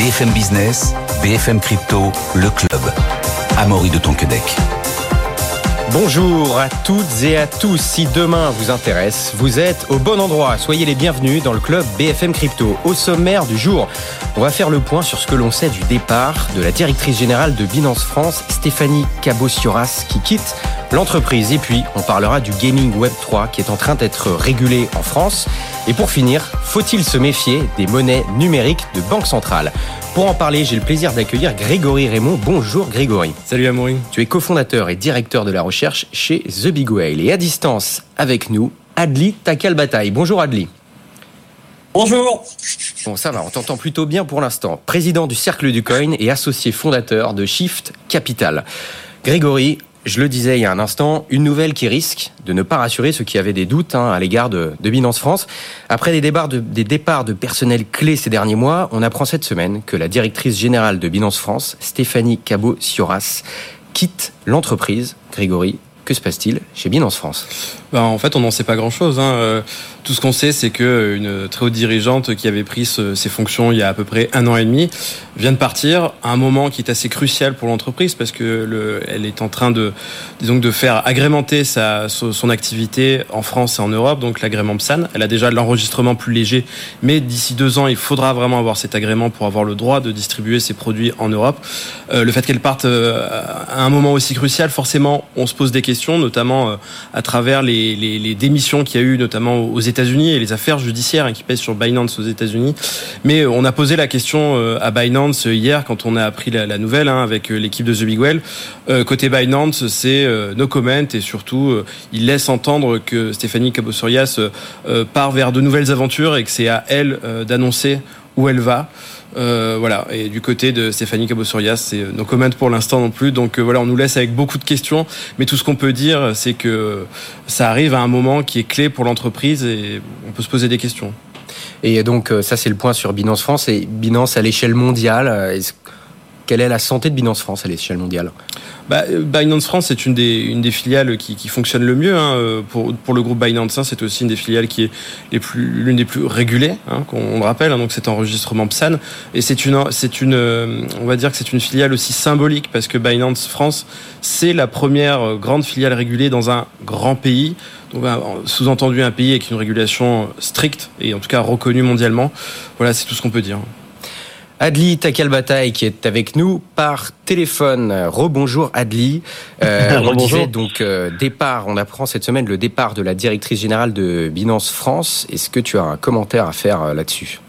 BFM Business, BFM Crypto, le club. Amaury de Tonquedec. Bonjour à toutes et à tous. Si demain vous intéresse, vous êtes au bon endroit. Soyez les bienvenus dans le club BFM Crypto. Au sommaire du jour, on va faire le point sur ce que l'on sait du départ de la directrice générale de Binance France, Stéphanie Cabot-Sioras, qui quitte l'entreprise. Et puis, on parlera du gaming Web 3 qui est en train d'être régulé en France. Et pour finir, faut-il se méfier des monnaies numériques de banque centrale? Pour en parler, j'ai le plaisir d'accueillir Grégory Raymond. Bonjour Grégory. Salut Amaury. Tu es cofondateur et directeur de la recherche chez The Big Whale. Et à distance, avec nous, Adli Takal-Bataille. Bonjour Adli. Bonjour. Bon, ça va, on t'entend plutôt bien pour l'instant. Président du Cercle du Coin et associé fondateur de Shift Capital. Grégory, je le disais il y a un instant, une nouvelle qui risque de ne pas rassurer ceux qui avaient des doutes hein, à l'égard de, Binance France. Après des, départs de, des départs de personnel clés ces derniers mois, on apprend cette semaine que la directrice générale de Binance France, Stéphanie Cabot-Sioras, quitte l'entreprise. Grégory, que se passe-t-il chez Binance France? Ben, En fait, on n'en sait pas grand-chose. Hein. Tout ce qu'on sait, c'est que une très haute dirigeante qui avait pris ses fonctions il y a à peu près un an et demi vient de partir à un moment qui est assez crucial pour l'entreprise parce que le, elle est en train de, disons, de faire agrémenter sa, son activité en France et en Europe, donc l'agrément PSAN. Elle a déjà l'enregistrement plus léger, mais d'ici deux ans, il faudra vraiment avoir cet agrément pour avoir le droit de distribuer ses produits en Europe. Euh, le fait qu'elle parte euh, à un moment aussi crucial, forcément, on se pose des questions, notamment euh, à travers les, les, les démissions qu'il y a eu, notamment aux États-Unis et les affaires judiciaires hein, qui pèsent sur Binance aux États-Unis. Mais on a posé la question à Binance hier quand on a appris la, la nouvelle hein, avec l'équipe de The Big Well. Euh, côté Binance, c'est euh, no comment et surtout euh, il laisse entendre que Stéphanie Cabosorias part vers de nouvelles aventures et que c'est à elle d'annoncer où elle va. Euh, voilà. Et du côté de Stéphanie Cabosorias, c'est no comment pour l'instant non plus. Donc voilà, on nous laisse avec beaucoup de questions. Mais tout ce qu'on peut dire, c'est que ça arrive à un moment qui est clé pour l'entreprise et on peut se poser des questions. Et donc ça, c'est le point sur Binance France et Binance à l'échelle mondiale. Quelle est la santé de Binance France à l'échelle mondiale bah, Binance France, c'est une des, filiales qui, fonctionne le mieux hein, pour, pour le groupe Binance. Hein, c'est aussi une des filiales qui est l'une des plus régulées, hein, on le rappelle. Hein, donc c'est enregistrement PSAN et c'est une, une, on va dire que c'est une filiale aussi symbolique parce que Binance France, c'est la première grande filiale régulée dans un grand pays. Sous-entendu un pays avec une régulation stricte et en tout cas reconnue mondialement. Voilà, c'est tout ce qu'on peut dire. Adli Takalbataï qui est avec nous par téléphone. Rebonjour Adli. Euh, on disait donc euh, départ, on apprend cette semaine le départ de la directrice générale de Binance France. Est-ce que tu as un commentaire à faire euh, là-dessus?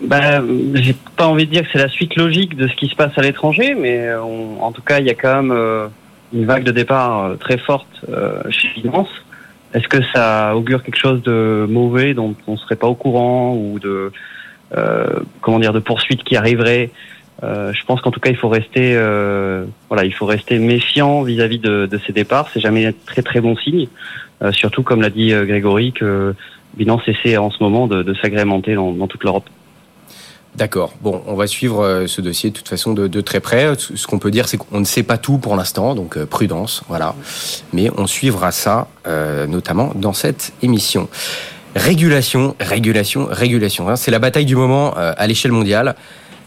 Ben, j'ai pas envie de dire que c'est la suite logique de ce qui se passe à l'étranger, mais on, en tout cas, il y a quand même euh, une vague de départ euh, très forte euh, chez Binance. Est-ce que ça augure quelque chose de mauvais dont on serait pas au courant ou de euh, comment dire de poursuites qui arriveraient. Euh, je pense qu'en tout cas il faut rester euh, voilà il faut rester méfiant vis-à-vis de, de, ces départs. C'est jamais très très bon signe. Euh, surtout comme l'a dit Grégory que Binance essaie en ce moment de, de s'agrémenter dans, dans toute l'Europe. D'accord. Bon, on va suivre ce dossier de toute façon de, de très près. Ce qu'on peut dire, c'est qu'on ne sait pas tout pour l'instant, donc prudence, voilà. Mais on suivra ça, euh, notamment dans cette émission. Régulation, régulation, régulation. Hein. C'est la bataille du moment euh, à l'échelle mondiale.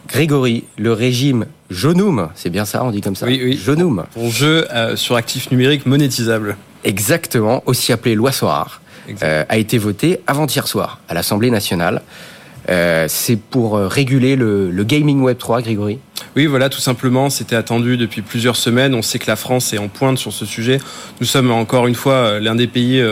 Grégory, le régime Jonum, c'est bien ça, on dit comme ça Oui, oui. Jonum. Pour jeu euh, sur actifs numériques monétisables. Exactement, aussi appelé loi Sorar, euh, a été voté avant-hier soir à l'Assemblée nationale. Euh, c'est pour réguler le, le, gaming Web 3, Grégory? Oui, voilà, tout simplement. C'était attendu depuis plusieurs semaines. On sait que la France est en pointe sur ce sujet. Nous sommes encore une fois l'un des pays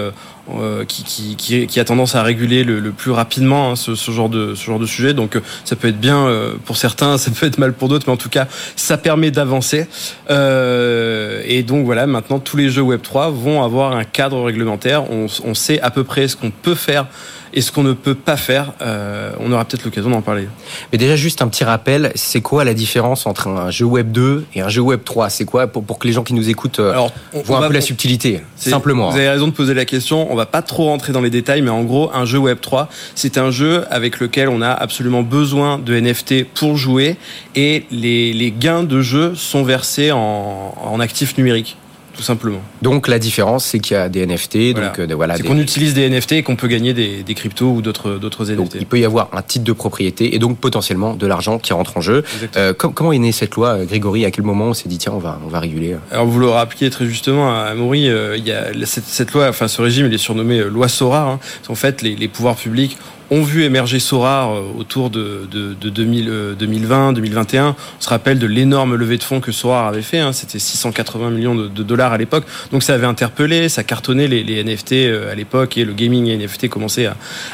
qui, qui, qui, qui, a tendance à réguler le, le plus rapidement hein, ce, ce, genre de, ce genre de sujet. Donc euh, ça peut être bien euh, pour certains, ça peut être mal pour d'autres, mais en tout cas ça permet d'avancer. Euh, et donc voilà, maintenant tous les jeux Web 3 vont avoir un cadre réglementaire. On, on sait à peu près ce qu'on peut faire et ce qu'on ne peut pas faire. Euh, on aura peut-être l'occasion d'en parler. Mais déjà, juste un petit rappel, c'est quoi la différence entre un jeu Web 2 et un jeu Web 3 C'est quoi pour, pour, que les gens qui nous écoutent euh, Alors, on, voient un peu la subtilité, simplement. Vous avez raison de poser la question. On va pas trop rentrer dans les détails, mais en gros, un jeu Web 3, c'est un jeu avec lequel on a absolument besoin de NFT pour jouer et les, les gains de jeu sont versés en, en actifs numériques tout simplement. Donc la différence, c'est qu'il y a des NFT. Donc euh, voilà, c'est qu'on utilise des NFT et qu'on peut gagner des, des cryptos ou d'autres d'autres NFT. il peut y avoir un titre de propriété et donc potentiellement de l'argent qui rentre en jeu. Euh, comment est née cette loi, euh, Grégory? À quel moment on s'est dit tiens, on va on va réguler Alors vous le rappeliez très justement à Maury, il y a cette, cette, loi, enfin ce régime, il est surnommé loi Sora. Hein. En fait, les, les pouvoirs publics ont vu émerger Sora euh, autour de, de, de 2000, 2020, 2021. On se rappelle de l'énorme levée de fonds que Sora avait fait. Hein. C'était 680 millions de, dollars à l'époque. Donc ça avait interpellé, ça cartonnait les, NFT euh, à l'époque et le gaming NFT commençait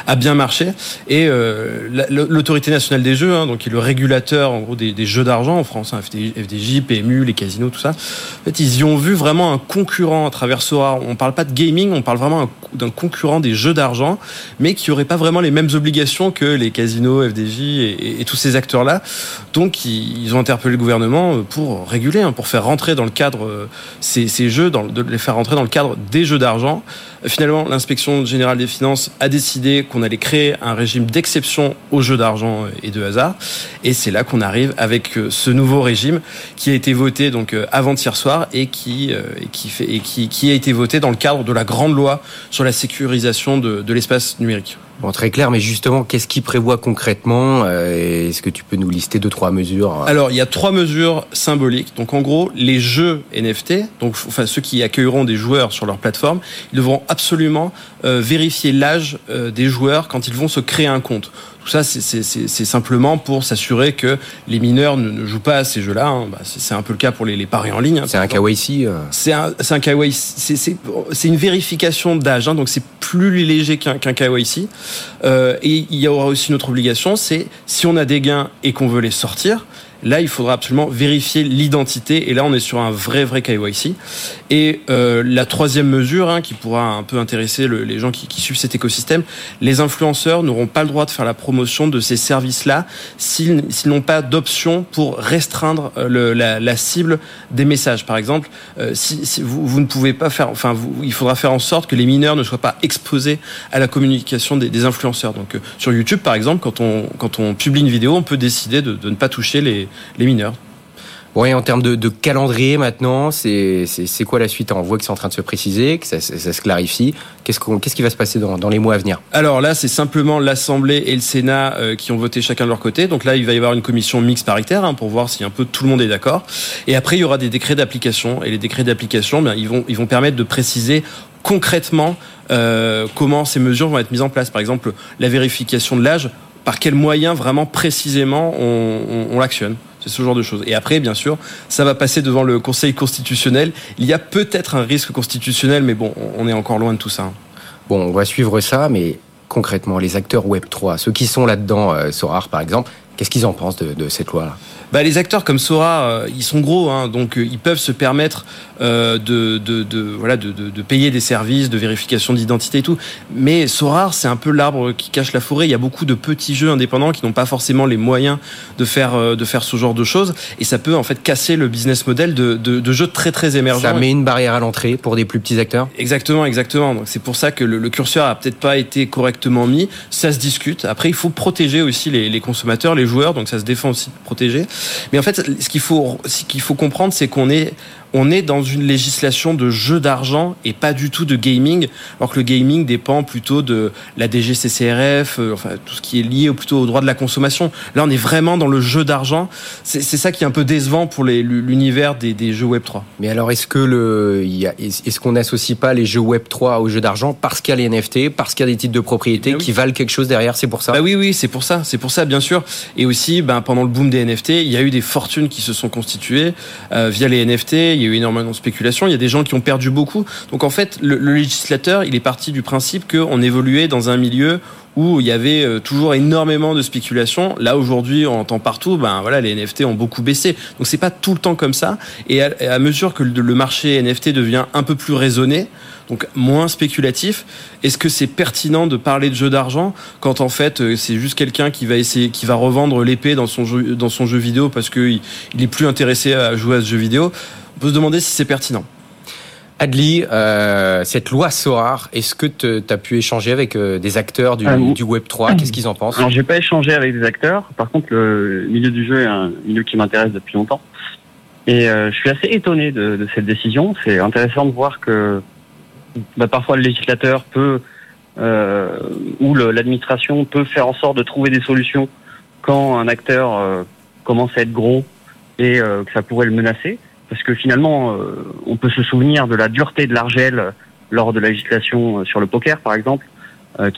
à, bien marcher. Et euh, l'autorité nationale des jeux, hein, donc qui est le régulateur des, jeux d'argent en France, hein, FDJ, PMU, les casinos, tout ça. En fait, ils y ont vu vraiment un concurrent à travers Sora. On parle pas de gaming, on parle vraiment d'un concurrent des jeux d'argent, mais qui aurait pas vraiment les mêmes obligations que les casinos, FDJ et, tous ces acteurs-là. Donc, ils, ont interpellé le gouvernement pour réguler, hein, pour faire rentrer dans le cadre euh, ces, jeux, de les faire rentrer dans le cadre des jeux d'argent. Finalement, l'inspection générale des finances a décidé qu'on allait créer un régime d'exception aux jeux d'argent et de hasard. Et c'est là qu'on arrive avec euh, ce nouveau régime qui a été voté donc euh, avant-hier soir et qui, qui, fait, et qui, qui a été voté dans le cadre de la grande loi sur la sécurisation de, de l'espace numérique. Bon, très clair, mais justement, qu'est-ce qu'il prévoit concrètement euh, Est-ce que tu peux nous lister deux, trois mesures Alors, il y a trois mesures symboliques. Donc, en gros, les jeux NFT, donc enfin ceux qui accueilleront des joueurs sur leur plateforme, ils devront absolument euh, vérifier l'âge euh, des joueurs quand ils vont se créer un compte. Tout ça, c'est simplement pour s'assurer que les mineurs ne, jouent pas à ces jeux-là. Hein. Bah, c'est un peu le cas pour les, les paris en ligne. Hein, c'est un KYC euh. C'est un, un KYC. C'est une vérification d'âge, hein, donc c'est plus léger qu'un qu KYC. Euh, et il y aura aussi une autre obligation, c'est si on a des gains et qu'on veut les sortir, Là, il faudra absolument vérifier l'identité. Et là, on est sur un vrai, vrai KYC. Et euh, la troisième mesure, hein, qui pourra un peu intéresser le, les gens qui, suivent cet écosystème, les influenceurs n'auront pas le droit de faire la promotion de ces services-là s'ils n'ont pas d'option pour restreindre euh, la, cible des messages. Par exemple, euh, si, vous, ne pouvez pas faire, enfin, il faudra faire en sorte que les mineurs ne soient pas exposés à la communication des, influenceurs. Donc, euh, sur YouTube, par exemple, quand on, publie une vidéo, on peut décider de, de ne pas toucher les, les mineurs. Bon, et en termes de, de calendrier maintenant, c'est quoi la suite On voit que c'est en train de se préciser, que ça, ça, se clarifie. Qu'est-ce qu'on qu'est-ce qui va se passer dans, dans les mois à venir? Alors là, c'est simplement l'Assemblée et le Sénat euh, qui ont voté chacun de leur côté. Donc là, il va y avoir une commission mixte paritaire hein, pour voir si un peu tout le monde est d'accord. Et après, il y aura des décrets d'application. Et les décrets d'application, bien, ils vont ils vont permettre de préciser concrètement euh, comment ces mesures vont être mises en place. Par exemple, la vérification de l'âge par quels moyens vraiment précisément on, on, on l'actionne. C'est ce genre de choses. Et après, bien sûr, ça va passer devant le Conseil constitutionnel. Il y a peut-être un risque constitutionnel, mais bon, on est encore loin de tout ça. Bon, on va suivre ça, mais concrètement, les acteurs Web3, ceux qui sont là-dedans, euh, Sorar par exemple, qu'est-ce qu'ils en pensent de, de cette loi-là? Bah, les acteurs comme Sora, euh, ils sont gros, hein, donc euh, ils peuvent se permettre euh, de, de, de, voilà, de, de, payer des services de vérification d'identité et tout. Mais Sora, c'est un peu l'arbre qui cache la forêt. Il y a beaucoup de petits jeux indépendants qui n'ont pas forcément les moyens de faire, de faire ce genre de choses, et ça peut en fait casser le business model de, de, de jeux très très émergents. Ça met une barrière à l'entrée pour des plus petits acteurs. Exactement, exactement. Donc c'est pour ça que le, le curseur a peut-être pas été correctement mis. Ça se discute. Après, il faut protéger aussi les, les consommateurs, les joueurs, donc ça se défend aussi de protéger. Mais en fait, ce qu'il faut, ce qu'il faut comprendre, c'est qu'on est on est dans une législation de jeu d'argent et pas du tout de gaming, alors que le gaming dépend plutôt de la DGCCRF, euh, enfin tout ce qui est lié plutôt au droit de la consommation. Là, on est vraiment dans le jeu d'argent. C'est ça qui est un peu décevant pour l'univers des, des, jeux Web 3. Mais alors, est-ce que le, est-ce qu'on n'associe pas les jeux Web 3 aux jeux d'argent parce qu'il y a les NFT, parce qu'il y a des titres de propriété eh qui valent quelque chose derrière C'est pour ça? Bah oui, oui, c'est pour ça, c'est pour ça, bien sûr. Et aussi, ben, pendant le boom des NFT, il y a eu des fortunes qui se sont constituées euh, via les NFT il y a eu énormément de spéculation, il y a des gens qui ont perdu beaucoup. Donc en fait, le, législateur, il est parti du principe qu'on évoluait dans un milieu où il y avait euh, toujours énormément de spéculation. Là aujourd'hui, on entend partout, ben voilà, les NFT ont beaucoup baissé. Donc c'est pas tout le temps comme ça. Et à, mesure que le marché NFT devient un peu plus raisonné, donc moins spéculatif. Est-ce que c'est pertinent de parler de jeu d'argent quand en fait euh, c'est juste quelqu'un qui va essayer, qui va revendre l'épée dans son jeu, dans son jeu vidéo parce qu'il il est plus intéressé à jouer à ce jeu vidéo? Peut se demander si c'est pertinent. Adli, euh, cette loi SOAR, est-ce que tu as pu échanger avec euh, des acteurs du, du Web 3 Qu'est-ce qu'ils en pensent? Alors, j'ai pas échangé avec des acteurs. Par contre, le milieu du jeu est un milieu qui m'intéresse depuis longtemps. Et je suis assez étonné de, de cette décision. C'est intéressant de voir que bah, parfois le législateur peut euh, ou l'administration peut faire en sorte de trouver des solutions quand un acteur euh, commence à être gros et euh, que ça pourrait le menacer. Parce que finalement, euh, on peut se souvenir de la dureté de l'Argel lors de la législation sur le poker, par exemple,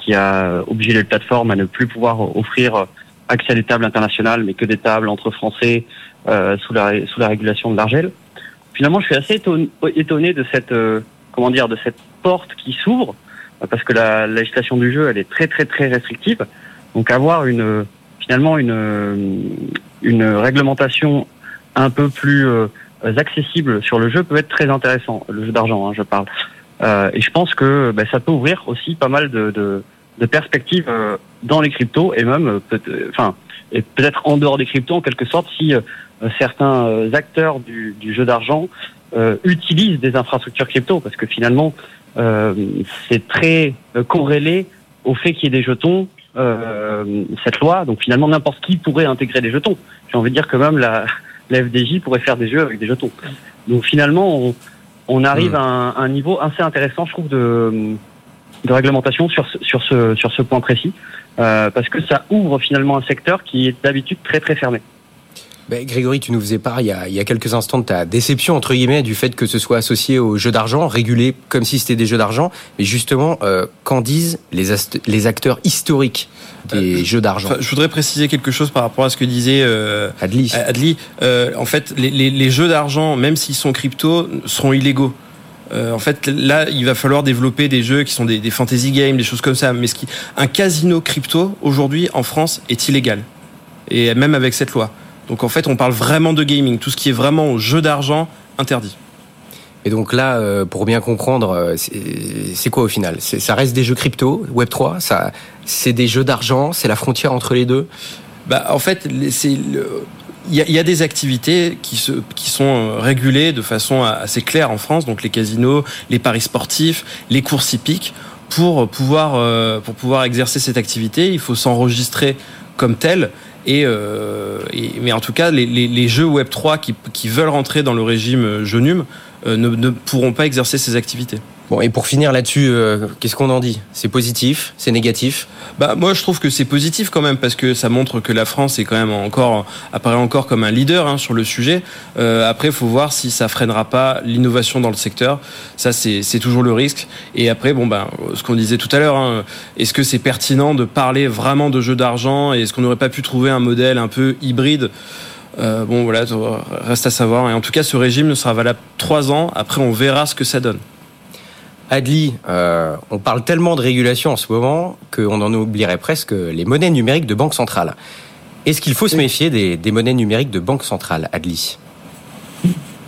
qui a obligé les plateformes à ne plus pouvoir offrir accès à des tables internationales, mais que des tables entre Français sous, la, sous la régulation de l'Argel. Finalement, je suis assez étonné de cette comment dire, de cette porte qui s'ouvre, parce que la, législation du jeu, elle est très très très restrictive. Donc avoir une finalement une une réglementation un peu plus euh, accessible sur le jeu peut être très intéressant. Le jeu d'argent, hein, je parle. Euh, et je pense que ben, ça peut ouvrir aussi pas mal de, de, de perspectives euh, dans les cryptos et même peut enfin et peut-être en dehors des cryptos en quelque sorte si certains acteurs du, du jeu d'argent euh, utilisent des infrastructures crypto parce que finalement euh, c'est très euh, corrélé au fait qu'il y ait des jetons cette loi donc finalement n'importe qui pourrait intégrer des jetons j'ai envie de dire que même la, la FDJ pourrait faire des jeux avec des jetons donc finalement on, on arrive hmm. à un, niveau assez intéressant je trouve de, de réglementation sur, sur, ce, sur ce point précis parce que ça ouvre finalement un secteur qui est d'habitude très très fermé ben, Grégory, tu nous faisais part il y, a, il y, a, quelques instants de ta déception, entre guillemets, du fait que ce soit associé aux jeux d'argent, régulé comme si c'était des jeux d'argent. Mais justement, euh, qu'en disent les, les acteurs historiques des euh, jeux d'argent Je voudrais préciser quelque chose par rapport à ce que disait euh, Adli. Adli. Euh, en fait, les, les, les jeux d'argent, même s'ils sont crypto, seront illégaux. Euh, en fait, là, il va falloir développer des jeux qui sont des, des fantasy games, des choses comme ça. Mais ce qui, un casino crypto aujourd'hui en France est illégal, et même avec cette loi. Donc en fait, on parle vraiment de gaming. Tout ce qui est vraiment au jeu d'argent, interdit. Et donc là, euh, pour bien comprendre, euh, c'est quoi au final? Ça reste des jeux crypto, Web 3, ça, c'est des jeux d'argent, c'est la frontière entre les deux? Bah, en fait, c'est il y, a, des activités qui, se, qui sont euh, régulées de façon assez claire en France, donc les casinos, les paris sportifs, les courses hippiques. Pour pouvoir, pour pouvoir exercer cette activité, il faut s'enregistrer comme tel euh, et, mais en tout cas, les, jeux Web 3 qui, veulent rentrer dans le régime Genum euh, ne, ne pourront pas exercer ces activités. Et pour finir là-dessus, euh, qu'est-ce qu'on en dit? C'est positif? C'est négatif? Bah moi, je trouve que c'est positif quand même parce que ça montre que la France encore apparaît encore comme un leader hein, sur le sujet. Euh, après, faut voir si ça freinera pas l'innovation dans le secteur. Ça, c'est toujours le risque. Et après, bon ben, ce qu'on disait tout à l'heure, hein, est-ce que c'est pertinent de parler vraiment de jeux d'argent? Est-ce qu'on n'aurait pas pu trouver un modèle un peu hybride? Euh, bon voilà, reste à savoir. Et en tout cas, ce régime ne sera valable trois ans. Après, on verra ce que ça donne. Adli, euh, on parle tellement de régulation en ce moment qu'on en oublierait presque les monnaies numériques de banque centrale. Est-ce qu'il faut se méfier des, monnaies numériques de banque centrale, Adli?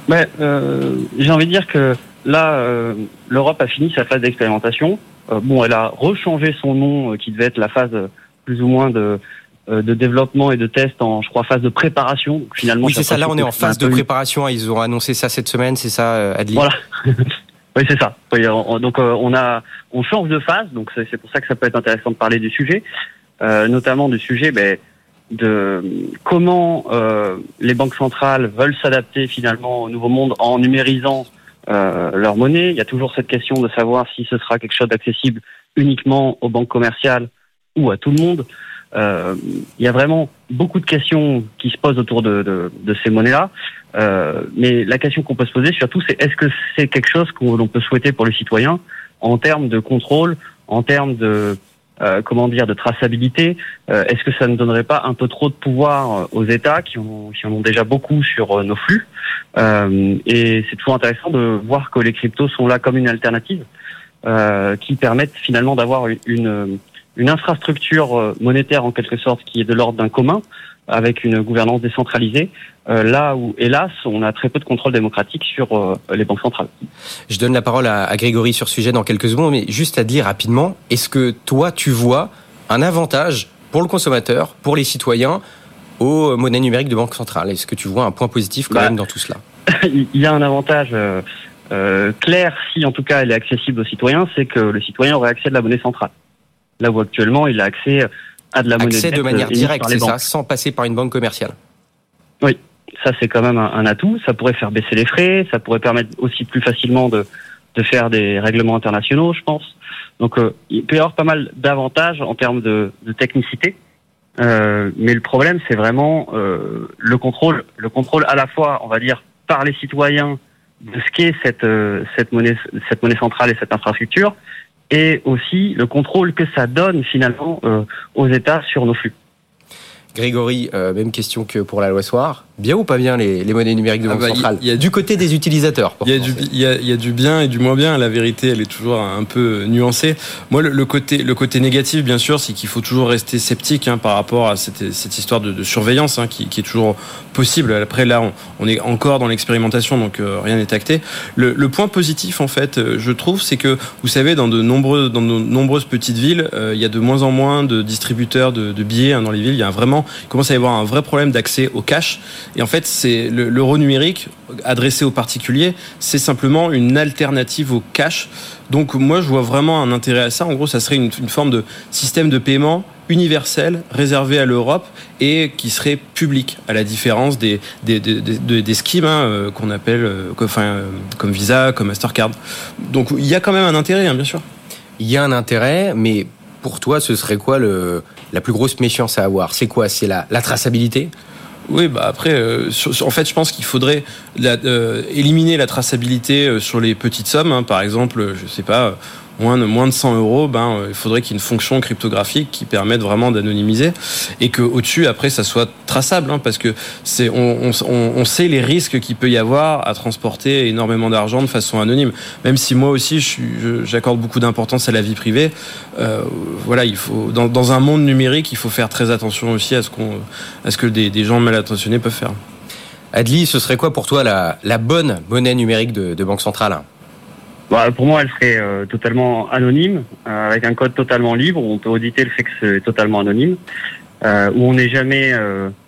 Ben, euh, J'ai envie de dire que là, euh, l'Europe a fini sa phase d'expérimentation. bon, elle a rechangé son nom, qui devait être la phase plus ou moins de, de développement et de test en, je crois, phase de préparation. finalement, oui, c'est ça. Là, on est en phase de préparation. Ils ont annoncé ça cette semaine, c'est ça, Adli? Voilà. Oui, c'est ça. donc euh, on a, on change de phase, donc c'est pour ça que ça peut être intéressant de parler du sujet, euh, notamment du sujet ben, de comment euh, les banques centrales veulent s'adapter finalement au nouveau monde en numérisant leur monnaie. Il y a toujours cette question de savoir si ce sera quelque chose d'accessible uniquement aux banques commerciales ou à tout le monde. Euh, il y a vraiment beaucoup de questions qui se posent autour de, de, de ces monnaies-là. Euh, mais la question qu'on peut se poser surtout, c'est est-ce que c'est quelque chose qu'on peut souhaiter pour le citoyen en termes de contrôle, en termes de euh, comment dire de traçabilité? Euh, Est-ce que ça ne donnerait pas un peu trop de pouvoir aux États qui, ont, qui en ont déjà beaucoup sur nos flux? Et c'est toujours intéressant de voir que les cryptos sont là comme une alternative qui permettent finalement d'avoir une une infrastructure monétaire en quelque sorte qui est de l'ordre d'un commun, avec une gouvernance décentralisée, là où, hélas, on a très peu de contrôle démocratique sur les banques centrales. Je donne la parole à, à, Grégory sur ce sujet dans quelques secondes, mais juste à dire rapidement, est-ce que toi, tu vois un avantage pour le consommateur, pour les citoyens, aux monnaies numériques de banque centrale Est-ce que tu vois un point positif quand bah, même dans tout cela? Il y a un avantage euh, euh, clair, si en tout cas elle est accessible aux citoyens, c'est que le citoyen aurait accès à de la monnaie centrale. Là où actuellement il a accès à de la monnaie Accès de manière directe, c'est ça, sans passer par une banque commerciale. Oui, ça c'est quand même un, atout. Ça pourrait faire baisser les frais, ça pourrait permettre aussi plus facilement de, de faire des règlements internationaux, je pense. Donc euh, il peut y avoir pas mal d'avantages en termes de, de technicité. Euh, mais le problème, c'est vraiment euh, le contrôle, le contrôle à la fois, on va dire, par les citoyens de ce qu'est cette euh, cette monnaie cette monnaie centrale et cette infrastructure, et aussi le contrôle que ça donne finalement euh, aux États sur nos flux. Grégory, même question que pour la loi Soir bien ou pas bien les, les monnaies numériques de ah banque bah, centrale y a, Du côté des utilisateurs. Il y, a du, y, a, y, a du bien et du moins bien. La vérité, elle est toujours un peu nuancée. Moi, le, le côté, le côté négatif, bien sûr, c'est qu'il faut toujours rester sceptique hein, par rapport à cette, cette histoire de, de surveillance hein, qui, qui, est toujours possible. Après, là, on, on est encore dans l'expérimentation, donc euh, rien n'est acté. Le, le, point positif, en fait, euh, je trouve, c'est que vous savez, dans de nombreux, dans de nombreuses petites villes, euh, il y a de moins en moins de distributeurs de, de billets hein, dans les villes. Il y a vraiment, il commence à y avoir un vrai problème d'accès au cash. Et en fait, c'est l'euro numérique adressé aux particuliers, c'est simplement une alternative au cash. Donc moi, je vois vraiment un intérêt à ça. En gros, ça serait une, forme de système de paiement universel réservé à l'Europe et qui serait public, à la différence des, des, des, des, schemes hein, euh, qu'on appelle euh, enfin, euh, comme Visa, comme Mastercard. Donc il y a quand même un intérêt, hein, bien sûr. Il y a un intérêt, mais pour toi, ce serait quoi la plus grosse méfiance à avoir? C'est quoi? C'est la, traçabilité? Oui, bah après, euh, en fait, je pense qu'il faudrait euh, éliminer la traçabilité euh, sur les petites sommes. Hein. par exemple, je sais pas, moins de, moins de 100 euros, ben, euh, il faudrait qu'il y ait une fonction cryptographique qui permette vraiment d'anonymiser et que au-dessus, après, ça soit traçable, hein, parce que c'est, on, on, on, sait les risques qu'il peut y avoir à transporter énormément d'argent de façon anonyme. Même si moi aussi, j'accorde beaucoup d'importance à la vie privée, euh, voilà, il faut, dans, dans, un monde numérique, il faut faire très attention aussi à ce qu'on, à ce que des, des gens mal intentionnés peuvent faire. Adli, ce serait quoi pour toi la, la bonne monnaie numérique de, de Banque Centrale? Bah, pour moi, elle serait euh, totalement anonyme, euh, avec un code totalement libre. Où on peut auditer le fait que c'est totalement anonyme, euh, où on n'est jamais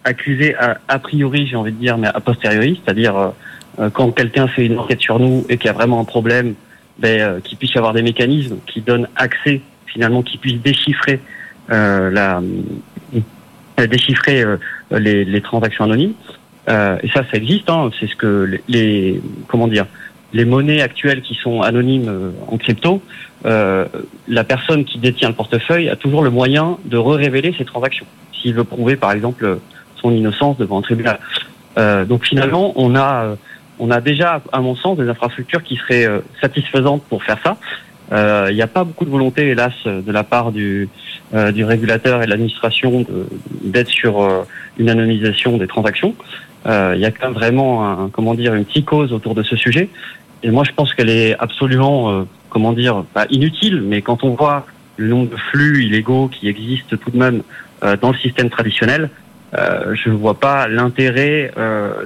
accusé a, a priori, j'ai envie de dire, mais a posteriori, c'est-à-dire quand quelqu'un fait une enquête sur nous et qu'il y a vraiment un problème, ben, qu'il puisse y avoir des mécanismes qui donnent accès, finalement, qui puissent déchiffrer la déchiffrer les, les, transactions anonymes. et ça, ça existe. Hein, c'est ce que les, les comment dire les monnaies actuelles qui sont anonymes euh, en crypto, euh, la personne qui détient le portefeuille a toujours le moyen de révéler ses transactions, s'il veut prouver par exemple son innocence devant un tribunal. Euh, donc finalement, on a, euh, on a déjà, à mon sens, des infrastructures qui seraient satisfaisantes pour faire ça. Il n'y a pas beaucoup de volonté, hélas, de la part du, du régulateur et de l'administration d'être sur une anonymisation des transactions. Il y a quand même vraiment, un, comment dire, une psychose autour de ce sujet. Et moi, je pense qu'elle est absolument, euh, comment dire, pas inutile, mais quand on voit le nombre de flux illégaux qui existent tout de même euh, dans le système traditionnel, euh, je ne vois pas l'intérêt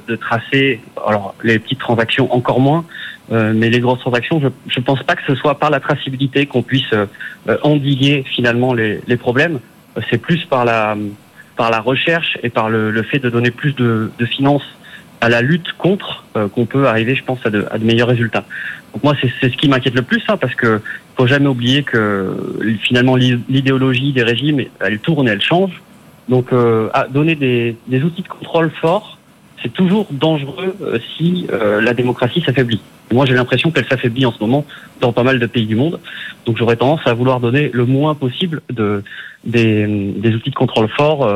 de tracer, alors les petites transactions encore moins, mais les grosses transactions, je ne pense pas que ce soit par la traçabilité qu'on puisse endiguer finalement les, les problèmes. C'est plus par la par la recherche et par le, le fait de donner plus de, de finances à la lutte contre euh, qu'on peut arriver, je pense, à de, à de meilleurs résultats. Donc moi, c'est ce qui m'inquiète le plus, hein, parce que faut jamais oublier que finalement l'idéologie des régimes, elle tourne et elle change. Donc, euh, à donner des, des, outils de contrôle forts, c'est toujours dangereux euh, si euh, la démocratie s'affaiblit. Moi, j'ai l'impression qu'elle s'affaiblit en ce moment dans pas mal de pays du monde. Donc, j'aurais tendance à vouloir donner le moins possible de des, des outils de contrôle forts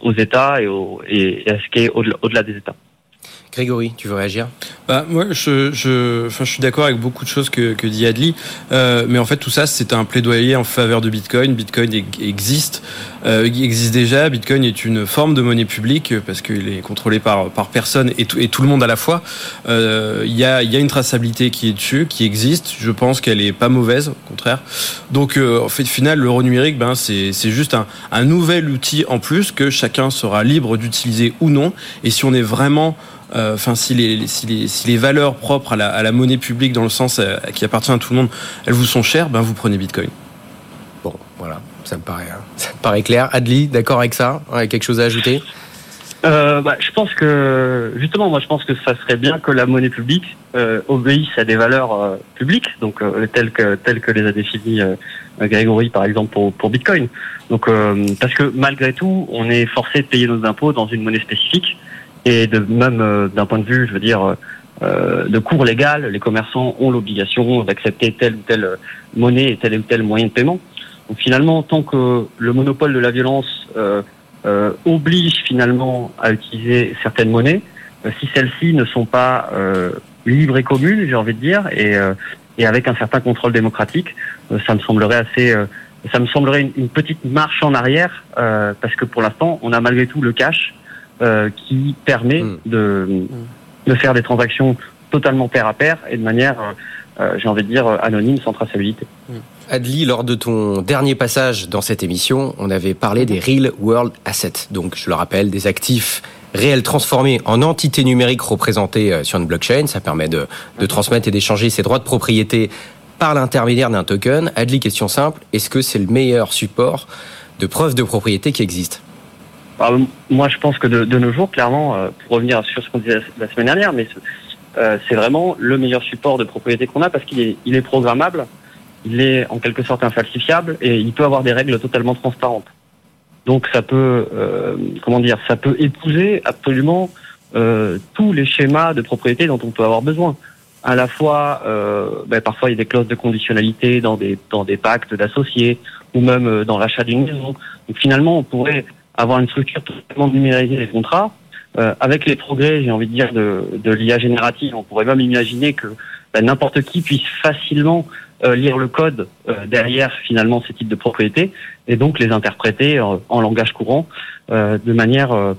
aux États et, au, et à ce qui est au-delà des États. Grégory, tu veux réagir? Bah, Moi, je, je, enfin, je suis d'accord avec beaucoup de choses que, que dit Adli, euh, mais en fait, tout ça, c'est un plaidoyer en faveur de Bitcoin. Bitcoin existe. Euh, existe déjà. Bitcoin est une forme de monnaie publique parce qu'il est contrôlé par, par personne et tout, et tout le monde à la fois. Euh, il y, a, y a une traçabilité qui est dessus, qui existe. Je pense qu'elle est pas mauvaise, au contraire. Donc, euh, en fait, final, l'euro numérique, ben, c'est juste un, un nouvel outil en plus que chacun sera libre d'utiliser ou non. Et si on est vraiment euh, enfin si les, si, les, si les valeurs propres à la, à la monnaie publique dans le sens euh, qui appartient à tout le monde, elles vous sont chères, ben vous prenez Bitcoin. Bon, voilà, ça me paraît, hein. ça me paraît clair. Adli, d'accord avec ça? Quelque chose à ajouter? Euh, bah, je pense que justement, moi, je pense que ça serait bien que la monnaie publique euh, obéisse à des valeurs euh, publiques, donc telles que telles que les a définies Grégory, par exemple, pour, Bitcoin. Donc, parce que malgré tout, on est forcé de payer nos impôts dans une monnaie spécifique, et même d'un point de vue, je veux dire. de cours légal, les commerçants ont l'obligation d'accepter telle ou telle monnaie et tel ou tel moyen de paiement. Donc finalement, tant que le monopole de la violence euh, euh, oblige finalement à utiliser certaines monnaies, euh, si celles-ci ne sont pas euh, libres et communes, j'ai envie de dire, et, euh, et avec un certain contrôle démocratique, euh, ça me semblerait assez, ça me semblerait une, une, petite marche en arrière, parce que pour l'instant, on a malgré tout le cash qui permet mmh. de, de faire des transactions totalement pair à pair et de manière, j'ai envie de dire, anonyme, sans traçabilité. Mmh. Adli, lors de ton dernier passage dans cette émission, on avait parlé des Real World Assets. Donc, je le rappelle, des actifs réels transformés en entités numériques représentées euh, sur une blockchain. Ça permet de, transmettre et d'échanger ses droits de propriété par l'intermédiaire d'un token. Adli, question simple, est-ce que c'est le meilleur support de preuve de propriété qui existe? Moi, je pense que de, nos jours, clairement, euh, pour revenir sur ce qu'on disait la semaine dernière, mais euh, c'est vraiment le meilleur support de propriété qu'on a parce qu'il est, il est programmable il est en quelque sorte infalsifiable et il peut avoir des règles totalement transparentes. Donc ça peut, euh, comment dire, ça peut épouser absolument euh, tous les schémas de propriété dont on peut avoir besoin. À la fois, euh, ben, parfois il y a des clauses de conditionnalité dans des dans des pactes d'associés ou même euh, dans l'achat d'une maison. Donc finalement, on pourrait avoir une structure totalement numérisée des contrats. Euh, avec les progrès, j'ai envie de dire, de, de l'IA générative, on pourrait même imaginer que ben, n'importe qui puisse facilement lire le code euh, derrière finalement ces types de propriétés et donc les interpréter euh, en langage courant euh, de manière euh,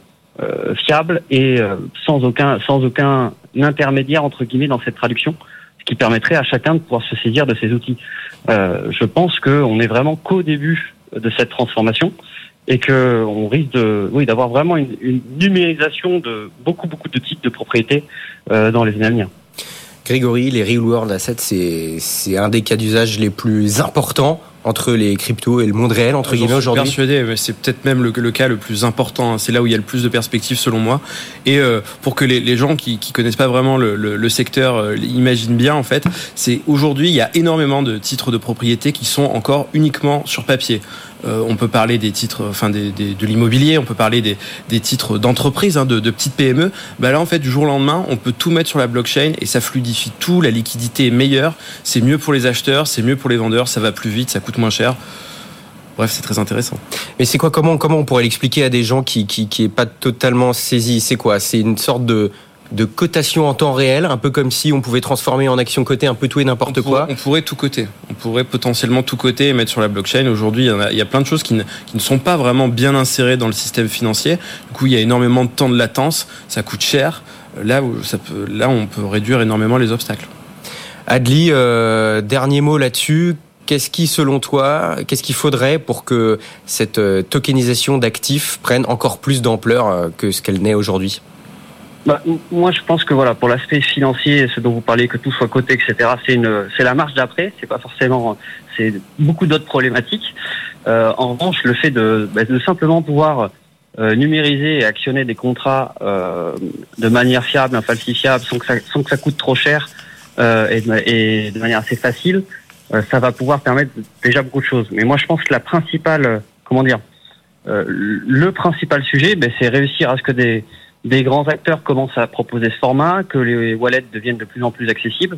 fiable et sans aucun sans aucun intermédiaire entre guillemets dans cette traduction, ce qui permettrait à chacun de pouvoir se saisir de ces outils. je pense qu'on est vraiment qu'au début de cette transformation et que on risque de d'avoir vraiment une, une, numérisation de beaucoup beaucoup de types de propriétés dans les années à venir. Grégory, les Real World Assets, c'est un des cas d'usage les plus importants entre les cryptos et le monde réel, entre guillemets, aujourd'hui persuadé, c'est peut-être même le, le, cas le plus important. Hein. C'est là où il y a le plus de perspectives, selon moi. Et euh, pour que les, les, gens qui, qui connaissent pas vraiment le, le, le secteur euh, imaginent bien, en fait, c'est aujourd'hui, il y a énormément de titres de propriété qui sont encore uniquement sur papier. Euh, on peut parler des titres, enfin des, des, de l'immobilier, on peut parler des, des titres d'entreprise, hein, de, de, petites PME. Bah là, en fait, du jour au lendemain, on peut tout mettre sur la blockchain et ça fluidifie tout. La liquidité est meilleure. C'est mieux pour les acheteurs, c'est mieux pour les vendeurs. Ça va plus vite, ça coûte moins cher. Bref, c'est très intéressant. Mais c'est quoi comment comment on pourrait l'expliquer à des gens qui qui qui est pas totalement saisis C'est quoi? C'est une sorte de de cotation en temps réel, un peu comme si on pouvait transformer en action cotée un peu tout et n'importe quoi? On pourrait tout coter. On pourrait potentiellement tout coter et mettre sur la blockchain. Aujourd'hui, il, il, y a plein de choses qui ne, qui ne sont pas vraiment bien insérées dans le système financier. Du coup, il y a énormément de temps de latence. Ça coûte cher. Là, ça peut, là, on peut réduire énormément les obstacles. Adli, euh, dernier mot là-dessus. Qu'est-ce qui, selon toi, qu'est-ce qu'il faudrait pour que cette euh, tokenisation d'actifs prenne encore plus d'ampleur euh, que ce qu'elle n'est aujourd'hui? Bah, moi, je pense que voilà, pour l'aspect financier, ce dont vous parlez, que tout soit coté, etc., c'est une, c'est la marche d'après. C'est pas forcément, c'est beaucoup d'autres problématiques. Euh, en revanche, le fait de, bah, de simplement pouvoir euh, numériser et actionner des contrats euh, de manière fiable, infalsifiable, sans que ça, sans que ça coûte trop cher et de, et, de, manière assez facile, ça va pouvoir permettre déjà beaucoup de choses. Mais moi, je pense que la principale, comment dire, le principal sujet, ben, c'est réussir à ce que des des grands acteurs commencent à proposer ce format, que les wallets deviennent de plus en plus accessibles,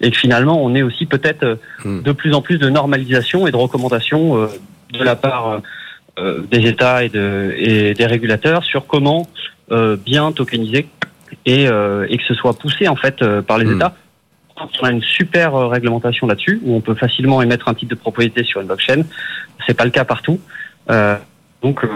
et que finalement on ait aussi peut-être hmm. de plus en plus de normalisation et de recommandations euh, de la part euh, des États et, de, et des régulateurs sur comment euh, bien tokeniser et, euh, et, que ce soit poussé en fait euh, par les hmm. États. On a une super euh, réglementation là-dessus où on peut facilement émettre un titre de propriété sur une blockchain. C'est pas le cas partout. Donc euh,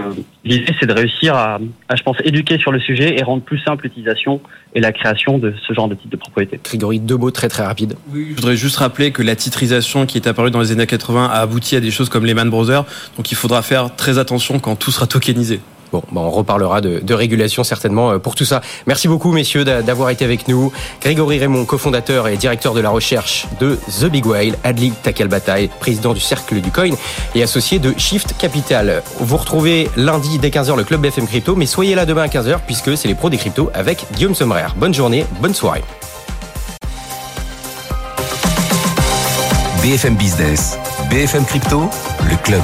l'idée c'est de réussir à, à, je pense, éduquer sur le sujet et rendre plus simple l'utilisation et la création de ce genre de titre de propriété. Grégory, deux mots très très rapides. Oui, je voudrais juste rappeler que la titrisation qui est apparue dans les années 80 a abouti à des choses comme Lehman Brothers, donc il faudra faire très attention quand tout sera tokenisé. Bon, bon, on reparlera de, régulation certainement euh, pour tout ça. Merci beaucoup, messieurs, d'avoir été avec nous. Grégory Raymond, cofondateur et directeur de la recherche de The Big Whale, Adli Takalbataï, président du Cercle du Coin et associé de Shift Capital. Vous retrouvez lundi dès 15h le Club BFM Crypto, mais soyez là demain à 15h puisque c'est les pros des cryptos avec Guillaume Sommerer. Bonne journée, bonne soirée. BFM Business, BFM Crypto, le club.